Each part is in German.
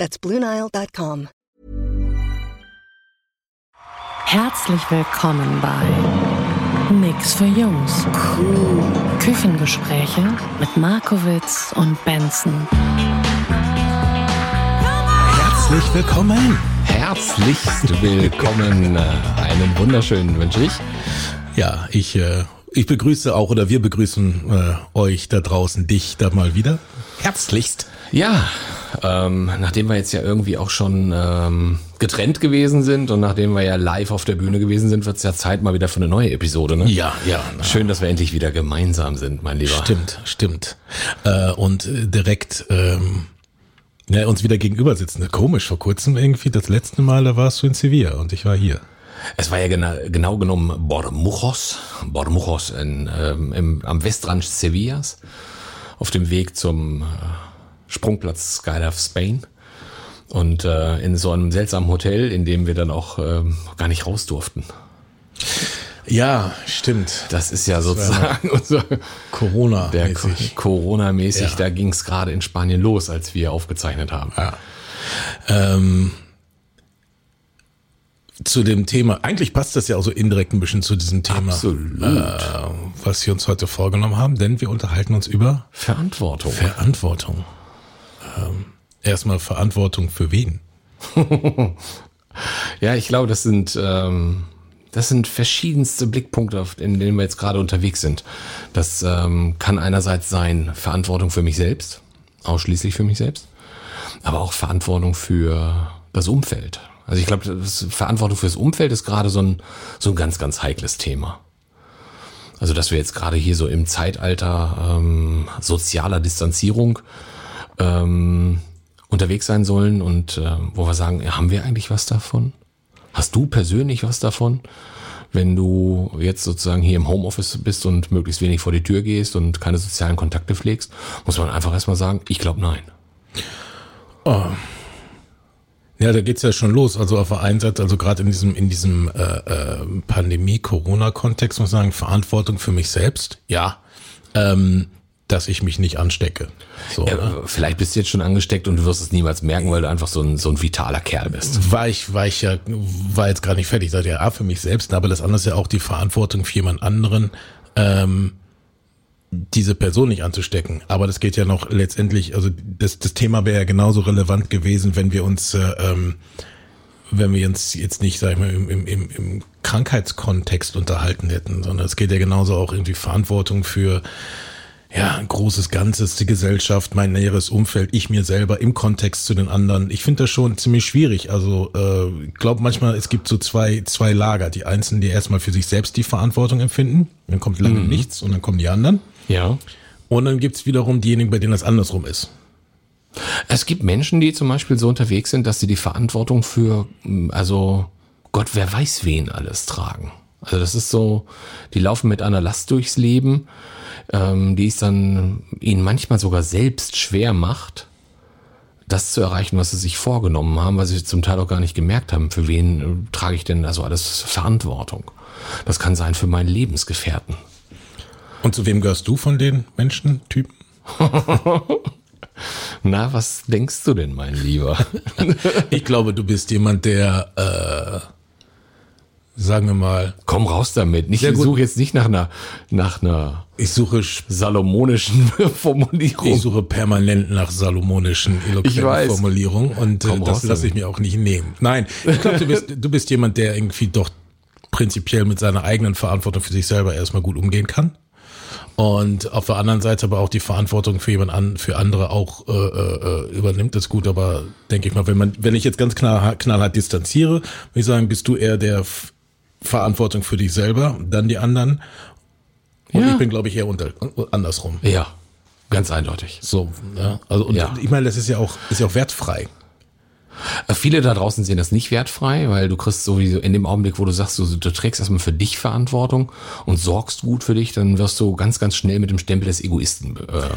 That's BlueNile.com. Herzlich willkommen bei Nix für Jungs. Küchengespräche mit Markowitz und Benson. Herzlich willkommen. Herzlichst willkommen. Einen wunderschönen wünsche ich. Ja, ich, äh, ich begrüße auch oder wir begrüßen äh, euch da draußen, dich da mal wieder. Herzlichst. Ja, ähm, nachdem wir jetzt ja irgendwie auch schon ähm, getrennt gewesen sind und nachdem wir ja live auf der Bühne gewesen sind, wird es ja Zeit mal wieder für eine neue Episode. Ne? Ja, ja. Schön, dass wir endlich wieder gemeinsam sind, mein Lieber. Stimmt, stimmt. Äh, und äh, direkt ähm, ja, uns wieder gegenüber sitzen. Komisch, vor kurzem irgendwie, das letzte Mal, da warst du in Sevilla und ich war hier. Es war ja genau, genau genommen Bormujos, Bormujos in, ähm, im, am Westrand Sevillas, auf dem Weg zum äh, Sprungplatz Skydive Spain. Und äh, in so einem seltsamen Hotel, in dem wir dann auch ähm, gar nicht raus durften. Ja, stimmt. Das ist ja sozusagen unser Corona. der Corona-mäßig, Ja. da ging es gerade in Spanien los, als wir aufgezeichnet haben. Ja. Ähm, zu dem Thema, eigentlich passt das ja auch so indirekt ein bisschen zu diesem Thema, Absolut. Äh, was wir uns heute vorgenommen haben, denn wir unterhalten uns über Verantwortung. Verantwortung. Ähm, erstmal Verantwortung für wen? Ja, ich glaube, das sind, ähm, das sind verschiedenste Blickpunkte, in denen wir jetzt gerade unterwegs sind. Das ähm, kann einerseits sein Verantwortung für mich selbst, ausschließlich für mich selbst, aber auch Verantwortung für das Umfeld. Also ich glaube, das Verantwortung fürs Umfeld ist gerade so ein, so ein ganz, ganz heikles Thema. Also dass wir jetzt gerade hier so im Zeitalter ähm, sozialer Distanzierung ähm, unterwegs sein sollen und äh, wo wir sagen, haben wir eigentlich was davon? Hast du persönlich was davon, wenn du jetzt sozusagen hier im Homeoffice bist und möglichst wenig vor die Tür gehst und keine sozialen Kontakte pflegst? Muss man einfach erstmal sagen, ich glaube nein. Ja, da geht's ja schon los. Also auf der einen Seite, also gerade in diesem, in diesem äh, äh, Pandemie-Corona-Kontext muss ich sagen, Verantwortung für mich selbst, ja, ähm, dass ich mich nicht anstecke. So, Ja, ne? vielleicht bist du jetzt schon angesteckt und du wirst es niemals merken, weil du einfach so ein, so ein vitaler Kerl bist. war ich, war ich ja, war jetzt gar nicht fertig. Ich sagte ja, A, für mich selbst, aber das andere ist ja auch die Verantwortung für jemand anderen, ähm, diese Person nicht anzustecken. Aber das geht ja noch letztendlich, also das, das Thema wäre ja genauso relevant gewesen, wenn wir uns, äh, ähm, wenn wir uns jetzt nicht, sag ich mal, im, im, im, im Krankheitskontext unterhalten hätten, sondern es geht ja genauso auch irgendwie Verantwortung für ja, ein großes Ganzes, die Gesellschaft, mein näheres Umfeld, ich mir selber im Kontext zu den anderen. Ich finde das schon ziemlich schwierig. Also äh, ich glaube manchmal, es gibt so zwei, zwei Lager. Die Einzelnen, die erstmal für sich selbst die Verantwortung empfinden, dann kommt lange nichts und dann kommen die anderen. Ja. Und dann gibt's wiederum diejenigen, bei denen das andersrum ist. Es gibt Menschen, die zum Beispiel so unterwegs sind, dass sie die Verantwortung für, mm, also Gott, wer weiß wen alles tragen. Also das ist so, die laufen mit einer Last durchs Leben, ähm, die es dann ihnen manchmal sogar selbst schwer macht, das zu erreichen, was sie sich vorgenommen haben, weil sie zum Teil auch gar nicht gemerkt haben, für wen äh, trage ich denn also alles Verantwortung. Das kann sein für meinen Lebensgefährten. Und zu wem gehörst du von den Menschentypen? Na, was denkst du denn, mein Lieber? Ich glaube, du bist jemand, der, äh, sagen wir mal, Komm raus damit. Nicht, ich suche jetzt nicht nach einer, nach einer ich suche sch- salomonischen Formulierung. Ich suche permanent nach salomonischen, eloquenten. Formulierungen und äh, Komm das lasse ich mir auch nicht nehmen. Nein, ich glaube, du bist, du bist jemand, der irgendwie doch prinzipiell mit seiner eigenen Verantwortung für sich selber erstmal gut umgehen kann. Und auf der anderen Seite aber auch die Verantwortung für jemand an, für andere auch äh, äh, übernimmt, das ist gut, aber denke ich mal, wenn man, wenn ich jetzt ganz knallhart, knallhart distanziere, würde ich sagen, bist du eher der Verantwortung für dich selber, dann die anderen. Und Ja. ich bin, glaube ich, eher unter, andersrum. Ja, ganz eindeutig. So, ja. Also und Ja. ich meine, das ist ja auch ist ja auch wertfrei. Äh, Viele da draußen sehen das nicht wertfrei, weil du kriegst sowieso in dem Augenblick, wo du sagst, du, du trägst erstmal für dich Verantwortung und sorgst gut für dich, dann wirst du ganz, ganz schnell mit dem Stempel des Egoisten äh,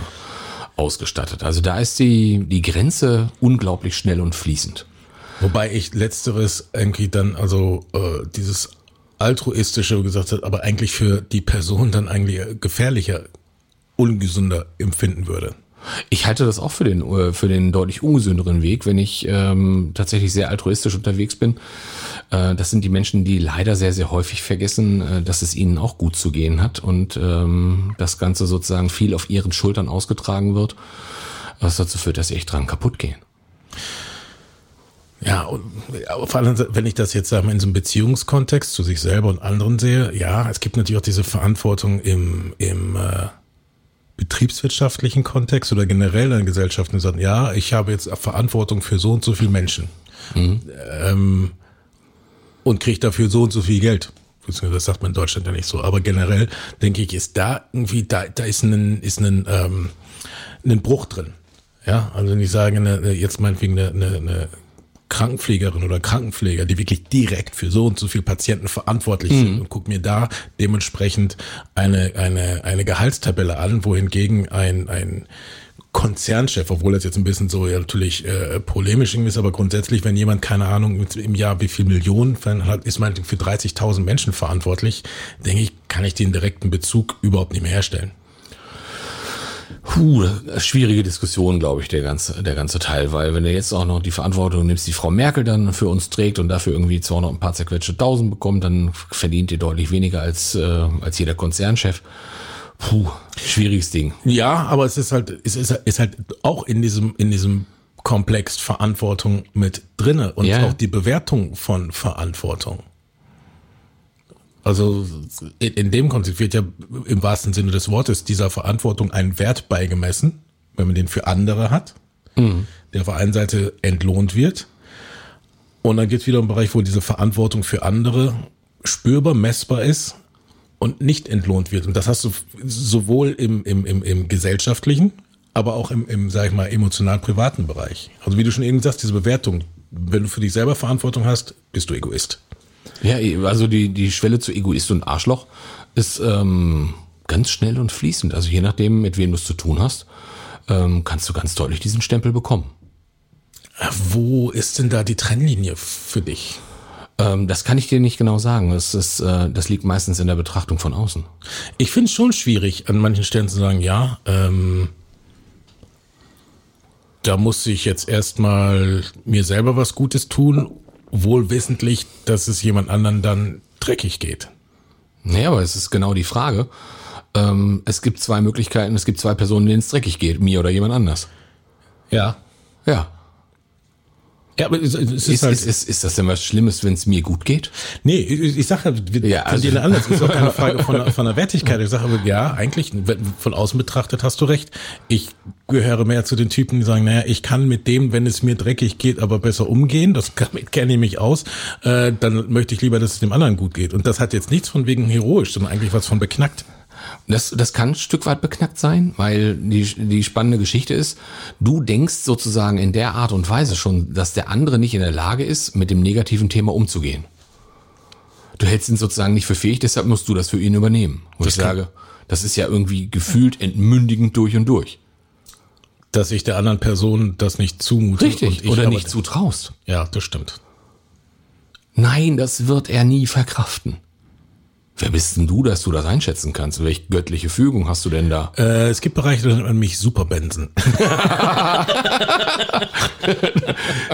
ausgestattet. Also da ist die, die Grenze unglaublich schnell und fließend. Wobei ich letzteres irgendwie dann, also äh, dieses altruistische gesagt hat, aber eigentlich für die Person dann eigentlich gefährlicher, ungesünder empfinden würde. Ich halte das auch für den, äh, für den deutlich ungesünderen Weg, wenn ich ähm, tatsächlich sehr altruistisch unterwegs bin. Äh, das sind die Menschen, die leider sehr, sehr häufig vergessen, äh, dass es ihnen auch gut zu gehen hat und ähm, das Ganze sozusagen viel auf ihren Schultern ausgetragen wird, was dazu führt, dass sie echt dran kaputt gehen. Ja, und anderen Seite, wenn ich das jetzt sagen in so einem Beziehungskontext zu sich selber und anderen sehe, ja, es gibt natürlich auch diese Verantwortung im, im äh, betriebswirtschaftlichen Kontext oder generell in Gesellschaften, die sagen, ja, ich habe jetzt Verantwortung für so und so viele Menschen ähm, und kriege dafür so und so viel Geld. Das sagt man in Deutschland ja nicht so, aber generell denke ich, ist da irgendwie, da, da ist ein, ist ein, ähm, ein Bruch drin. Ja, also wenn ich sage, eine, jetzt meinetwegen eine, eine, eine Krankenpflegerin oder Krankenpfleger, die wirklich direkt für so und so viele Patienten verantwortlich sind und guck mir da dementsprechend eine, eine, eine Gehaltstabelle an, wohingegen ein, ein Konzernchef, obwohl das jetzt ein bisschen so ja natürlich äh, polemisch ist, aber grundsätzlich, wenn jemand, keine Ahnung, im Jahr wie viel Millionen hat, ist man für 30.000 Menschen verantwortlich, denke ich, kann ich den direkten Bezug überhaupt nicht mehr herstellen. Puh, schwierige Diskussion, glaube ich, der ganze, der ganze Teil, weil wenn du jetzt auch noch die Verantwortung nimmst, die Frau Merkel dann für uns trägt und dafür irgendwie 200 ein paar zerquetschte Tausend bekommt, dann verdient ihr deutlich weniger als, äh, als jeder Konzernchef. Puh, schwieriges Ding. Ja, aber es ist halt, es ist, ist halt auch in diesem, in diesem Komplex Verantwortung mit drinne und Ja. auch die Bewertung von Verantwortung. Also in, dem Kontext wird ja im wahrsten Sinne des Wortes dieser Verantwortung ein Wert beigemessen, wenn man den für andere hat, der auf der einen Seite entlohnt wird. Und dann geht es wieder im Bereich, wo diese Verantwortung für andere spürbar, messbar ist und nicht entlohnt wird. Und das hast du sowohl im, im, im, im gesellschaftlichen, aber auch im, im, sag ich mal, emotional-privaten Bereich. Also wie du schon eben sagst, diese Bewertung, wenn du für dich selber Verantwortung hast, bist du Egoist. Ja, also die, die Schwelle zu Egoist und Arschloch ist ähm, ganz schnell und fließend. Also je nachdem, mit wem du es zu tun hast, ähm, kannst du ganz deutlich diesen Stempel bekommen. Äh, Wo ist denn da die Trennlinie für dich? Ähm, das kann ich dir nicht genau sagen. Das, ist, äh, das liegt meistens in der Betrachtung von außen. Ich finde es schon schwierig, an manchen Stellen zu sagen, ja, ähm, da muss ich jetzt erstmal mir selber was Gutes tun, wohl wissentlich, dass es jemand anderen dann dreckig geht. Naja, aber es ist genau die Frage. Ähm, es gibt zwei Möglichkeiten, es gibt zwei Personen, denen es dreckig geht, mir oder jemand anders. Ja. Ja. Ja, aber es, es ist, Ist, halt. ist, ist, ist das denn was Schlimmes, wenn es mir gut geht? nee, ich, ich sage wir Ja, also- also, anders. Es ist auch keine Frage von, der- von der Wertigkeit. Ich sage aber, ja, eigentlich, von außen betrachtet hast du recht. Ich gehöre mehr zu den Typen, die sagen, naja, ich kann mit dem, wenn es mir dreckig geht, aber besser umgehen. Das damit kenne ich mich aus. Äh, dann möchte ich lieber, dass es dem anderen gut geht. Und das hat jetzt nichts von wegen heroisch, sondern eigentlich was von beknackt. Das, das kann ein Stück weit beknackt sein, weil die, die spannende Geschichte ist, du denkst sozusagen in der Art und Weise schon, dass der andere nicht in der Lage ist, mit dem negativen Thema umzugehen. Du hältst ihn sozusagen nicht für fähig, deshalb musst du das für ihn übernehmen. Und ich sage, das ist ja irgendwie gefühlt entmündigend durch und durch. Dass ich der anderen Person das nicht zumute. ich Oder nicht zutraust. Ja, das stimmt. Nein, das wird er nie verkraften. Wer bist denn du, dass du das einschätzen kannst? Welche göttliche Fügung hast du denn da? Äh, es gibt Bereiche, da nennt man mich Superbenson.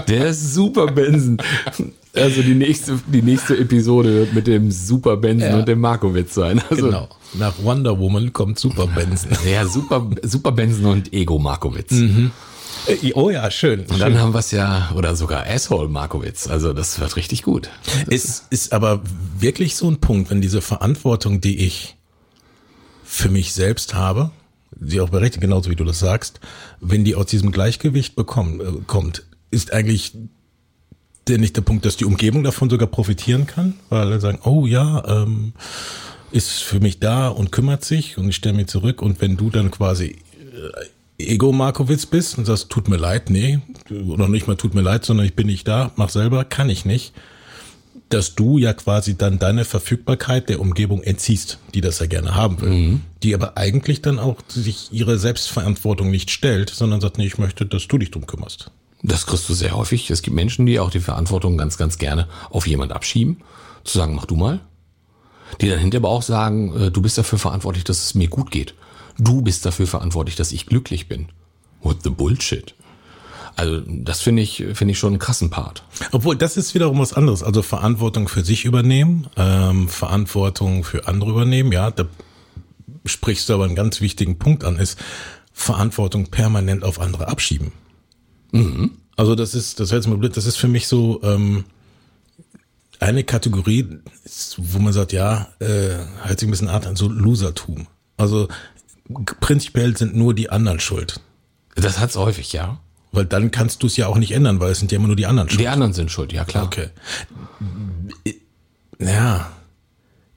Der Super Benson. Also die nächste, die nächste Episode wird mit dem Super Benson Ja. und dem Markowitz sein. Also Genau. Nach Wonder Woman kommt Superbenson. Ja, Super, Super Benson und Ego Markowitz. Äh, oh ja, schön. Und dann haben wir es ja, oder sogar Asshole Markowitz. Also das wird richtig gut. Es ist aber wirklich so ein Punkt, wenn diese Verantwortung, die ich für mich selbst habe, die auch berechtigt, genauso wie du das sagst, wenn die aus diesem Gleichgewicht bekommen, äh, kommt, ist eigentlich der nicht der Punkt, dass die Umgebung davon sogar profitieren kann, weil alle sagen, oh ja, ähm, ist für mich da und kümmert sich und ich stelle mich zurück und wenn du dann quasi äh, Ego Markowitz bist und sagst, tut mir leid, nee, oder nicht mal tut mir leid, sondern ich bin nicht da, mach selber, kann ich nicht, dass du ja quasi dann deine Verfügbarkeit der Umgebung entziehst, die das ja gerne haben will, mhm. die aber eigentlich dann auch sich ihre Selbstverantwortung nicht stellt, sondern sagt, nee, ich möchte, dass du dich drum kümmerst. Das kriegst du sehr häufig. Es gibt Menschen, die auch die Verantwortung ganz, ganz gerne auf jemand abschieben, zu sagen, mach du mal. Die dann hinterher aber auch sagen, äh, du bist dafür verantwortlich, dass es mir gut geht. Du bist dafür verantwortlich, dass ich glücklich bin. What the bullshit? Also das finde ich finde ich schon einen krassen Part. Obwohl das ist wiederum was anderes. Also Verantwortung für sich übernehmen, ähm, Verantwortung für andere übernehmen. Ja, da sprichst du aber einen ganz wichtigen Punkt an, ist Verantwortung permanent auf andere abschieben. Mhm. Also das ist das jetzt mal blöd. Das ist für mich so ähm, eine Kategorie, wo man sagt, ja, äh, hört sich ein bisschen Art an, so Losertum. Also prinzipiell sind nur die anderen schuld. Das hat's häufig, ja. Weil dann kannst du es ja auch nicht ändern, weil es sind ja immer nur die anderen schuld. Die anderen sind schuld, ja klar. Okay. Ja.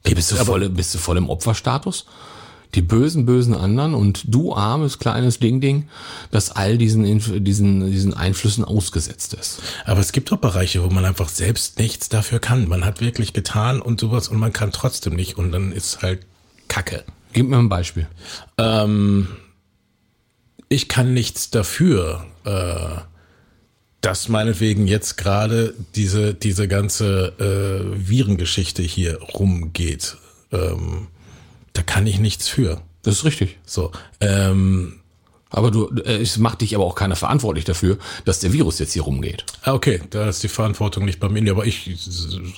Hey, bist du voll, bist du voll im Opferstatus? Die bösen, bösen anderen und du armes, kleines Ding-Ding, das all diesen, diesen, diesen Einflüssen ausgesetzt ist. Aber es gibt auch Bereiche, wo man einfach selbst nichts dafür kann. Man hat wirklich getan und sowas und man kann trotzdem nicht und dann ist halt Kacke. Gib mir ein Beispiel. Ähm, ich kann nichts dafür, äh, dass meinetwegen jetzt gerade diese, diese ganze äh, Virengeschichte hier rumgeht. Ähm, da kann ich nichts für. Das ist richtig. So. Ähm, aber du, äh, es macht dich aber auch keiner verantwortlich dafür, dass der Virus jetzt hier rumgeht. Ah, okay, da ist die Verantwortung nicht bei mir. Aber ich,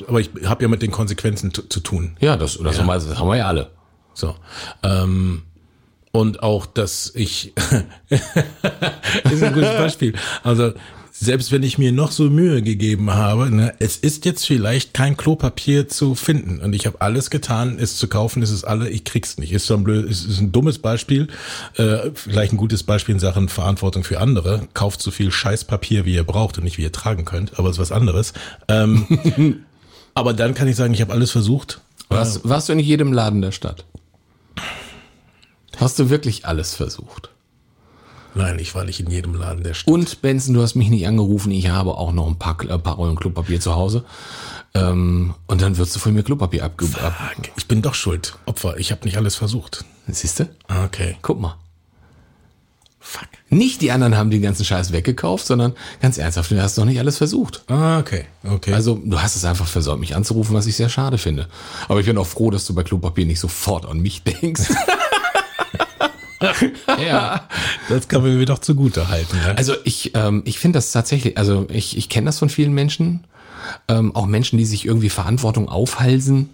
aber ich habe ja mit den Konsequenzen zu tun. Ja, das, das, ja. Haben, wir, das haben wir ja alle. So. Ähm, und auch, dass ich ist ein gutes Beispiel. Also selbst wenn ich mir noch so Mühe gegeben habe, ne, es ist jetzt vielleicht kein Klopapier zu finden und ich habe alles getan, es zu kaufen, es ist alle, ich krieg's nicht. Ist so ein blöd, ist, ist ein dummes Beispiel, äh, vielleicht ein gutes Beispiel in Sachen Verantwortung für andere. Kauft so viel Scheißpapier, wie ihr braucht und nicht wie ihr tragen könnt, aber es ist was anderes. Ähm, aber dann kann ich sagen, ich habe alles versucht. Was, warst du in jedem Laden der Stadt? Hast du wirklich alles versucht? Nein, ich war nicht in jedem Laden der Stadt. Und Benson, du hast mich nicht angerufen. Ich habe auch noch ein paar, ein paar Rollen Klopapier zu Hause. Ähm, und dann wirst du von mir Klopapier abgegeben. Ab ich bin doch schuld. Opfer. Ich habe nicht alles versucht. Siehst du? Okay. Guck mal. Fuck. Nicht die anderen haben den ganzen Scheiß weggekauft, sondern ganz ernsthaft, du hast doch nicht alles versucht. Ah, okay, okay. Also du hast es einfach versäumt, mich anzurufen, was ich sehr schade finde. Aber ich bin auch froh, dass du bei Klopapier nicht sofort an mich denkst. ja, das kann man mir doch zugute halten. Ne? Also ich, ähm, ich finde das tatsächlich, also ich, ich kenne das von vielen Menschen, ähm, auch Menschen, die sich irgendwie Verantwortung aufhalsen,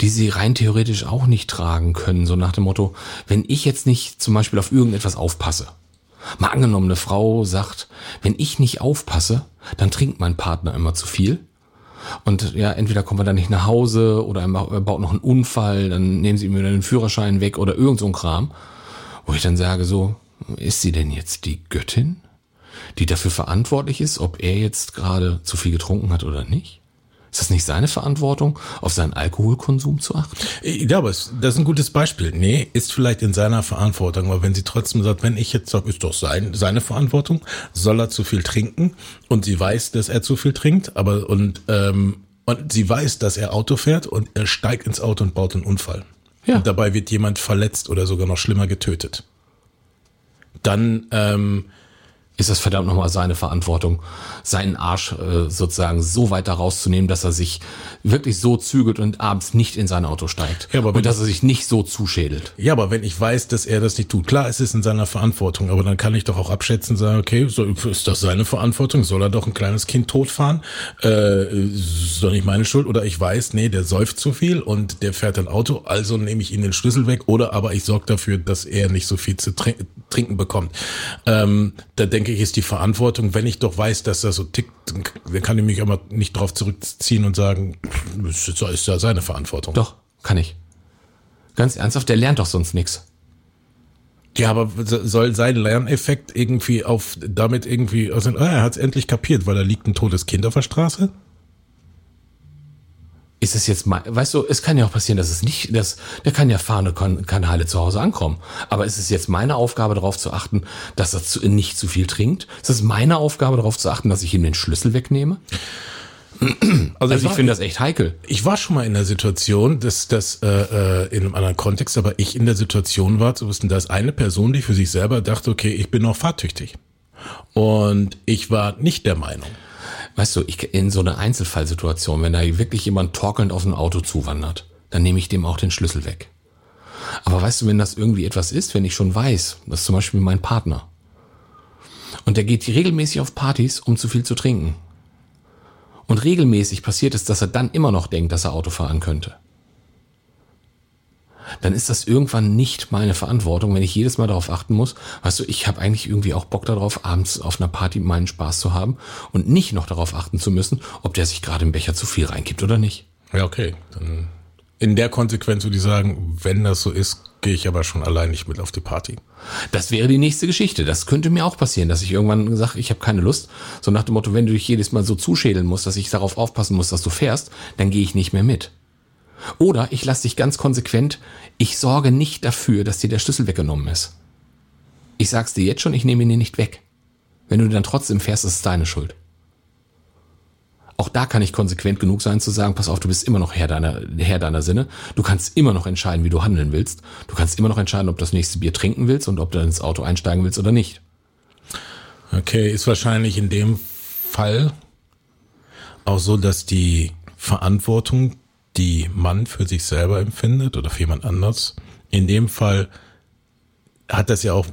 die sie rein theoretisch auch nicht tragen können. So nach dem Motto, wenn ich jetzt nicht zum Beispiel auf irgendetwas aufpasse, mal angenommen, eine Frau sagt, wenn ich nicht aufpasse, dann trinkt mein Partner immer zu viel. Und ja, entweder kommt er dann nicht nach Hause oder er baut noch einen Unfall, dann nehmen sie ihm wieder den Führerschein weg oder irgend so ein Kram. Wo ich dann sage so, ist sie denn jetzt die Göttin, die dafür verantwortlich ist, ob er jetzt gerade zu viel getrunken hat oder nicht? Ist das nicht seine Verantwortung, auf seinen Alkoholkonsum zu achten? Ja, aber das ist ein gutes Beispiel. Nee, ist vielleicht in seiner Verantwortung, weil wenn sie trotzdem sagt, wenn ich jetzt sage, ist doch sein, seine Verantwortung, soll er zu viel trinken und sie weiß, dass er zu viel trinkt, aber und, ähm, und sie weiß, dass er Auto fährt und er steigt ins Auto und baut einen Unfall. Ja. Und dabei wird jemand verletzt oder sogar noch schlimmer getötet. Dann ähm, ist es verdammt nochmal seine Verantwortung, seinen Arsch äh, sozusagen so weit da rauszunehmen, dass er sich wirklich so zügelt und abends nicht in sein Auto steigt. Ja, aber und dass er sich nicht so zuschädelt. Ja, aber wenn ich weiß, dass er das nicht tut, klar, es ist in seiner Verantwortung, aber dann kann ich doch auch abschätzen, sagen, okay, so, ist das seine Verantwortung? Soll er doch ein kleines Kind totfahren? Äh, ist doch nicht meine Schuld. Oder ich weiß, nee, der säuft zu viel und der fährt ein Auto, also nehme ich ihm den Schlüssel weg. Oder aber ich sorge dafür, dass er nicht so viel zu trinken bekommt. Ähm, da denke denke ich, ist die Verantwortung, wenn ich doch weiß, dass er so tickt, dann kann ich mich aber nicht darauf zurückziehen und sagen, das ist ja seine Verantwortung. Doch, kann ich. Ganz ernsthaft, der lernt doch sonst nichts. Ja, aber soll sein Lerneffekt irgendwie auf damit irgendwie, also, ah, er hat es endlich kapiert, weil da liegt ein totes Kind auf der Straße? Ist es jetzt mal, weißt du, es kann ja auch passieren, dass es nicht, dass, der kann ja fahren und kann, kann heile zu Hause ankommen. Aber ist es jetzt meine Aufgabe, darauf zu achten, dass er zu, nicht zu viel trinkt? Ist es meine Aufgabe, darauf zu achten, dass ich ihm den Schlüssel wegnehme? Also, ich war- finde das echt heikel. Ich war schon mal in der Situation, dass das äh, äh, in einem anderen Kontext, aber ich in der Situation war zu wissen, dass eine Person, die für sich selber dachte, okay, ich bin noch fahrtüchtig. Und ich war nicht der Meinung. Weißt du, ich, in so einer Einzelfallsituation, wenn da wirklich jemand torkelnd auf ein Auto zuwandert, dann nehme ich dem auch den Schlüssel weg. Aber weißt du, wenn das irgendwie etwas ist, wenn ich schon weiß, das ist zum Beispiel mein Partner, und der geht regelmäßig auf Partys, um zu viel zu trinken, und regelmäßig passiert es, dass er dann immer noch denkt, dass er Auto fahren könnte, dann ist das irgendwann nicht meine Verantwortung, wenn ich jedes Mal darauf achten muss. Weißt du, ich habe eigentlich irgendwie auch Bock darauf, abends auf einer Party meinen Spaß zu haben und nicht noch darauf achten zu müssen, ob der sich gerade im Becher zu viel reinkippt oder nicht. Ja, okay. Dann in der Konsequenz würde ich sagen, wenn das so ist, gehe ich aber schon allein nicht mit auf die Party. Das wäre die nächste Geschichte. Das könnte mir auch passieren, dass ich irgendwann sage, ich habe keine Lust. So nach dem Motto, wenn du dich jedes Mal so zuschädeln musst, dass ich darauf aufpassen muss, dass du fährst, dann gehe ich nicht mehr mit. Oder ich lasse dich ganz konsequent, ich sorge nicht dafür, dass dir der Schlüssel weggenommen ist. Ich sag's dir jetzt schon, ich nehme ihn dir nicht weg. Wenn du dann trotzdem fährst, ist es deine Schuld. Auch da kann ich konsequent genug sein zu sagen, pass auf, du bist immer noch Herr deiner, Herr deiner Sinne. Du kannst immer noch entscheiden, wie du handeln willst. Du kannst immer noch entscheiden, ob du das nächste Bier trinken willst und ob du ins Auto einsteigen willst oder nicht. Okay, ist wahrscheinlich in dem Fall auch so, dass die Verantwortung, die man für sich selber empfindet oder für jemand anders, in dem Fall hat das ja auch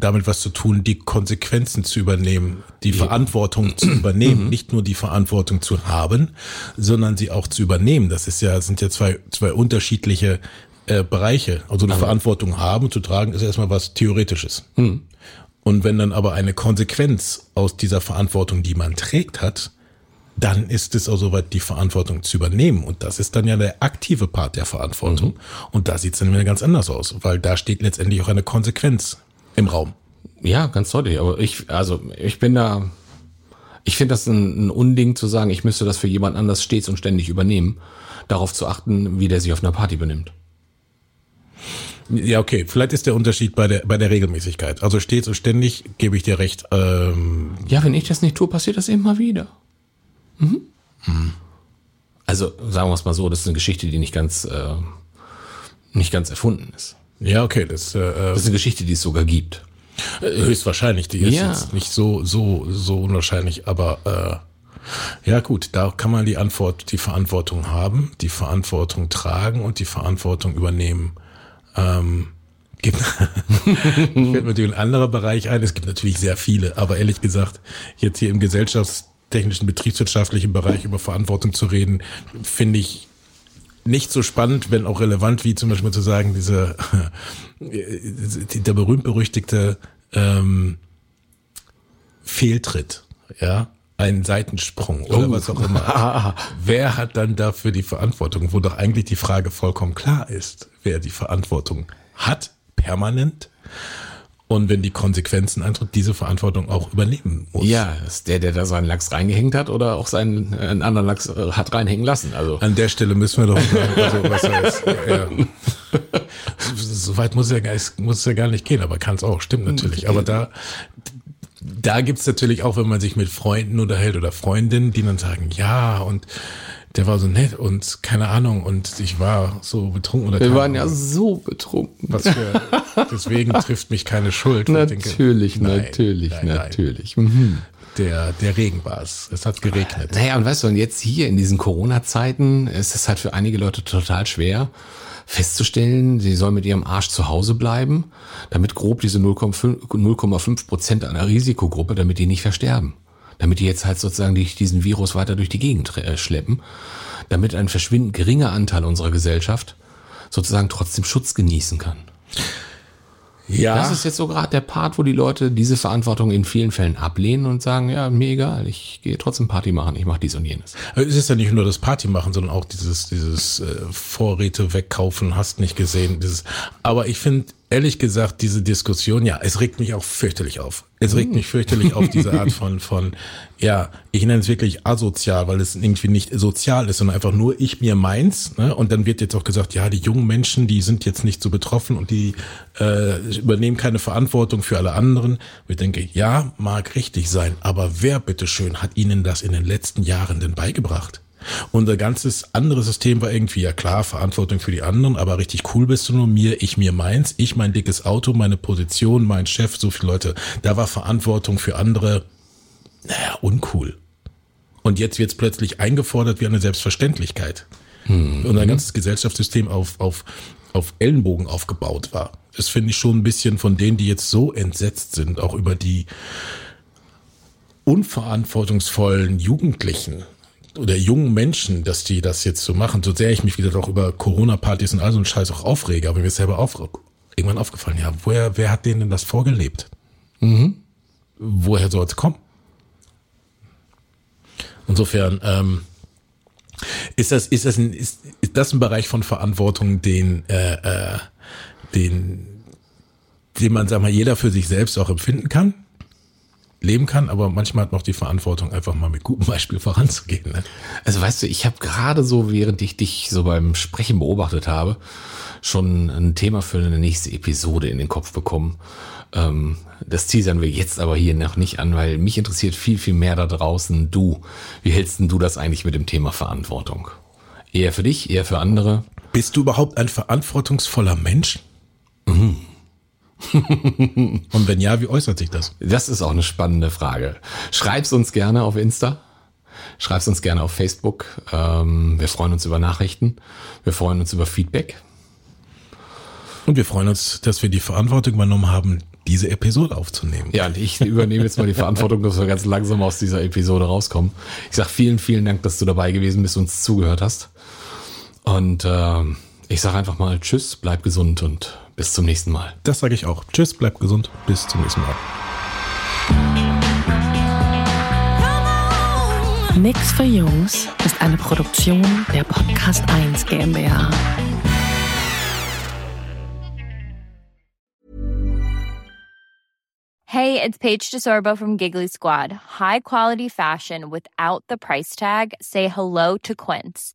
damit was zu tun, die Konsequenzen zu übernehmen, die Verantwortung zu übernehmen, nicht nur die Verantwortung zu haben, sondern sie auch zu übernehmen. Das ist ja, sind ja zwei, zwei unterschiedliche äh, Bereiche. Also eine Verantwortung haben, zu tragen, ist erstmal was Theoretisches. Und wenn dann aber eine Konsequenz aus dieser Verantwortung, die man trägt, hat, dann ist es auch soweit, die Verantwortung zu übernehmen. Und das ist dann ja der aktive Part der Verantwortung. Und da sieht es dann wieder ganz anders aus, weil da steht letztendlich auch eine Konsequenz im Raum. Ja, ganz deutlich. Aber ich, also ich bin da, ich finde das ein, ein Unding zu sagen, ich müsste das für jemand anders stets und ständig übernehmen, darauf zu achten, wie der sich auf einer Party benimmt. Ja, okay. Vielleicht ist der Unterschied bei der, bei der Regelmäßigkeit. Also stets und ständig gebe ich dir recht. Ähm, Ja, wenn ich das nicht tue, passiert das immer wieder. Mhm. Also sagen wir es mal so, das ist eine Geschichte, die nicht ganz, äh, nicht ganz erfunden ist. ja, okay. Das äh, Das ist eine Geschichte, die es sogar gibt. äh, höchstwahrscheinlich. Die ist Ja. jetzt nicht so, so, so unwahrscheinlich, aber äh, ja gut, da kann man die Antwort, die Verantwortung haben, die Verantwortung tragen und die Verantwortung übernehmen. Ähm, gibt, fällt mir natürlich ein anderer Bereich ein. Es gibt natürlich sehr viele, aber ehrlich gesagt, jetzt hier im gesellschaftstechnischen, betriebswirtschaftlichen Bereich über Verantwortung zu reden, finde ich nicht so spannend, wenn auch relevant, wie zum Beispiel zu sagen, diese, die- der berühmt-berüchtigte ähm, Fehltritt, ja, ein Seitensprung oder was auch immer. wer hat dann dafür die Verantwortung, wo doch eigentlich die Frage vollkommen klar ist, wer die Verantwortung hat, permanent, und wenn die Konsequenzen eintritt, diese Verantwortung auch übernehmen muss. Ja, ist der, der da seinen Lachs reingehängt hat oder auch seinen äh, einen anderen Lachs äh, hat reinhängen lassen. Also An der Stelle müssen wir doch also was heißt, ja. so weit muss es ja, gar nicht- muss ja gar nicht gehen, aber kann es auch, stimmt natürlich. Aber da, da gibt's natürlich auch, wenn man sich mit Freunden unterhält oder Freundinnen, die dann sagen, ja, und der war so nett und keine Ahnung, und ich war so betrunken oder wir waren ja so betrunken. was für, deswegen trifft mich keine Schuld. Und ich denke, Natürlich, nein, natürlich, nein, nein. natürlich. Mhm. Der, der Regen war es. Es hat geregnet. Naja, und weißt du, und jetzt hier in diesen Corona-Zeiten ist es halt für einige Leute total schwer festzustellen, sie sollen mit ihrem Arsch zu Hause bleiben, damit grob diese 0,5 0,5 Prozent einer Risikogruppe, damit die nicht versterben. Damit die jetzt halt sozusagen die, diesen Virus weiter durch die Gegend äh, schleppen, damit ein verschwindend geringer Anteil unserer Gesellschaft sozusagen trotzdem Schutz genießen kann. Ja. Das ist jetzt so gerade der Part, wo die Leute diese Verantwortung in vielen Fällen ablehnen und sagen, ja, mir egal, ich gehe trotzdem Party machen, ich mache dies und jenes. Es ist ja nicht nur das Party machen, sondern auch dieses, dieses äh, Vorräte wegkaufen, hast nicht gesehen. Dieses, aber ich finde, ehrlich gesagt, diese Diskussion, ja, es regt mich auch fürchterlich auf. Es regt mich fürchterlich auf diese Art von, von, ja, ich nenne es wirklich asozial, weil es irgendwie nicht sozial ist, sondern einfach nur ich mir meins. Ne? Und dann wird jetzt auch gesagt, ja, die jungen Menschen, die sind jetzt nicht so betroffen und die äh, übernehmen keine Verantwortung für alle anderen. Und ich denke, ja, mag richtig sein, aber wer bitteschön hat ihnen das in den letzten Jahren denn beigebracht? Unser ganzes andere System war irgendwie, ja klar, Verantwortung für die anderen, aber richtig cool bist du nur mir, ich mir meins, ich mein dickes Auto, meine Position, mein Chef, so viele Leute. Da war Verantwortung für andere, naja, uncool. Und jetzt wird's plötzlich eingefordert wie eine Selbstverständlichkeit. Mhm. Unser ganzes Gesellschaftssystem auf, auf, auf Ellenbogen aufgebaut war. Das finde ich schon ein bisschen von denen, die jetzt so entsetzt sind, auch über die unverantwortungsvollen Jugendlichen, oder jungen Menschen, dass die das jetzt so machen, so sehr ich mich wieder doch über Corona-Partys und all so einen Scheiß auch aufrege, aber mir ist selber auf, irgendwann aufgefallen, ja, woher, wer hat denen denn das vorgelebt? Mhm. Woher soll es kommen? Insofern, ähm, ist das, ist das ein, ist, ist das ein Bereich von Verantwortung, den, äh, äh, den, den man, sag mal, jeder für sich selbst auch empfinden kann? Leben kann, aber manchmal hat man auch die Verantwortung, einfach mal mit gutem Beispiel voranzugehen. Ne? Also weißt du, ich habe gerade so, während ich dich so beim Sprechen beobachtet habe, schon ein Thema für eine nächste Episode in den Kopf bekommen. Ähm, das teasern wir jetzt aber hier noch nicht an, weil mich interessiert viel, viel mehr da draußen du. Wie hältst denn du das eigentlich mit dem Thema Verantwortung? Eher für dich, eher für andere? Bist du überhaupt ein verantwortungsvoller Mensch? Mhm. Und wenn ja, wie äußert sich das? Das ist auch eine spannende Frage. Schreib's uns gerne auf Insta. Schreib's uns gerne auf Facebook. Ähm, wir freuen uns über Nachrichten. Wir freuen uns über Feedback. Und wir freuen uns, dass wir die Verantwortung übernommen haben, diese Episode aufzunehmen. Ja, und ich übernehme jetzt mal die Verantwortung, dass wir ganz langsam aus dieser Episode rauskommen. Ich sag vielen, vielen Dank, dass du dabei gewesen bist, uns zugehört hast. Und äh, ich sage einfach mal Tschüss, bleib gesund und bis zum nächsten Mal. Das sage ich auch. Tschüss, bleib gesund. Bis zum nächsten Mal. Nix für Jungs ist eine Produktion der Podcast 1 GmbH. Hey, it's Paige DeSorbo from Giggly Squad. High quality fashion without the price tag. Say hello to Quince.